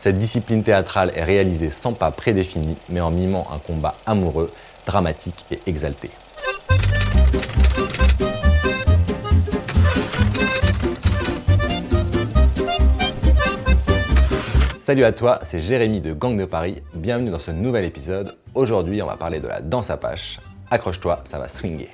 Cette discipline théâtrale est réalisée sans pas prédéfini, mais en mimant un combat amoureux, dramatique et exalté. Salut à toi, c'est Jérémy de Gang de Paris. Bienvenue dans ce nouvel épisode. Aujourd'hui, on va parler de la danse Apache. Accroche-toi, ça va swinger.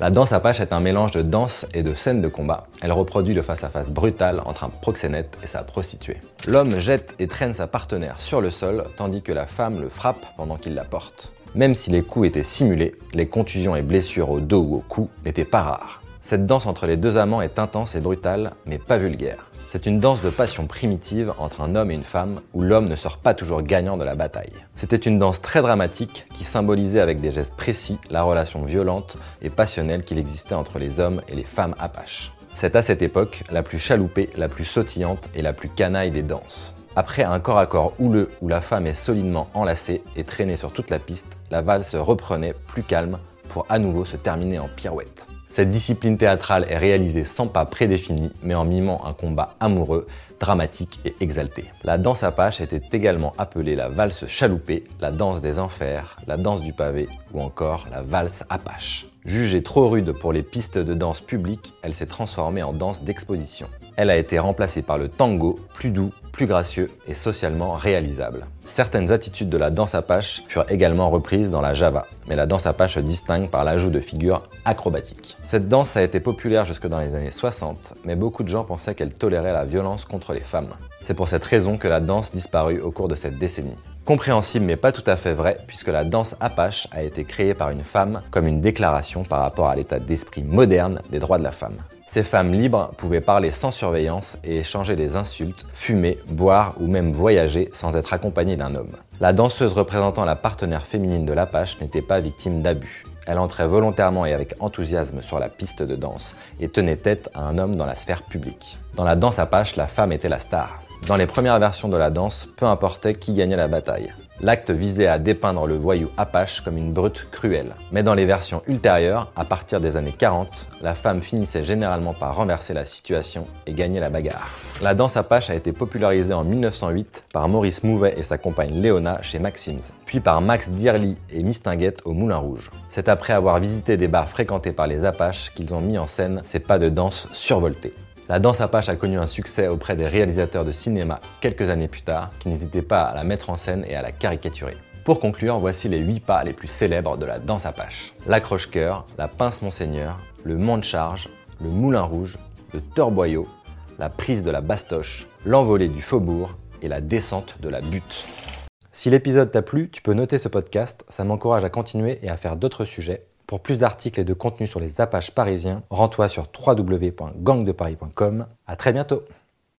La danse Apache est un mélange de danse et de scène de combat. Elle reproduit le face-à-face brutal entre un proxénète et sa prostituée. L'homme jette et traîne sa partenaire sur le sol, tandis que la femme le frappe pendant qu'il la porte. Même si les coups étaient simulés, les contusions et blessures au dos ou au cou n'étaient pas rares. Cette danse entre les deux amants est intense et brutale, mais pas vulgaire. C'est une danse de passion primitive entre un homme et une femme où l'homme ne sort pas toujours gagnant de la bataille. C'était une danse très dramatique qui symbolisait avec des gestes précis la relation violente et passionnelle qu'il existait entre les hommes et les femmes apaches. C'est à cette époque la plus chaloupée, la plus sautillante et la plus canaille des danses. Après un corps à corps houleux où la femme est solidement enlacée et traînée sur toute la piste, la valse reprenait plus calme pour à nouveau se terminer en pirouette. Cette discipline théâtrale est réalisée sans pas prédéfini, mais en mimant un combat amoureux, dramatique et exalté. La danse apache était également appelée la valse chaloupée, la danse des enfers, la danse du pavé ou encore la valse apache. Jugée trop rude pour les pistes de danse publiques, elle s'est transformée en danse d'exposition. Elle a été remplacée par le tango, plus doux, plus gracieux et socialement réalisable. Certaines attitudes de la danse apache furent également reprises dans la java, mais la danse apache se distingue par l'ajout de figures acrobatiques. Cette danse a été populaire jusque dans les années 60, mais beaucoup de gens pensaient qu'elle tolérait la violence contre les femmes. C'est pour cette raison que la danse disparut au cours de cette décennie. Compréhensible mais pas tout à fait vrai, puisque la danse apache a été créée par une femme comme une déclaration par rapport à l'état d'esprit moderne des droits de la femme. Ces femmes libres pouvaient parler sans surveillance et échanger des insultes, fumer, boire ou même voyager sans être accompagnées d'un homme. La danseuse représentant la partenaire féminine de l'Apache n'était pas victime d'abus. Elle entrait volontairement et avec enthousiasme sur la piste de danse et tenait tête à un homme dans la sphère publique. Dans la danse Apache, la femme était la star. Dans les premières versions de la danse, peu importait qui gagnait la bataille. L'acte visait à dépeindre le voyou Apache comme une brute cruelle. Mais dans les versions ultérieures, à partir des années 40, la femme finissait généralement par renverser la situation et gagner la bagarre. La danse Apache a été popularisée en 1908 par Maurice Mouvet et sa compagne Léona chez Maxims, puis par Max Dierly et Mistinguette au Moulin Rouge. C'est après avoir visité des bars fréquentés par les Apaches qu'ils ont mis en scène ces pas de danse survoltés. La danse apache a connu un succès auprès des réalisateurs de cinéma quelques années plus tard, qui n'hésitaient pas à la mettre en scène et à la caricaturer. Pour conclure, voici les 8 pas les plus célèbres de la danse apache. L'accroche-cœur, la pince monseigneur, le mont de charge, le moulin rouge, le torboyau, la prise de la bastoche, l'envolée du faubourg et la descente de la butte. Si l'épisode t'a plu, tu peux noter ce podcast, ça m'encourage à continuer et à faire d'autres sujets pour plus d'articles et de contenus sur les Apaches parisiens, rends-toi sur www.gangdeparis.com. À très bientôt.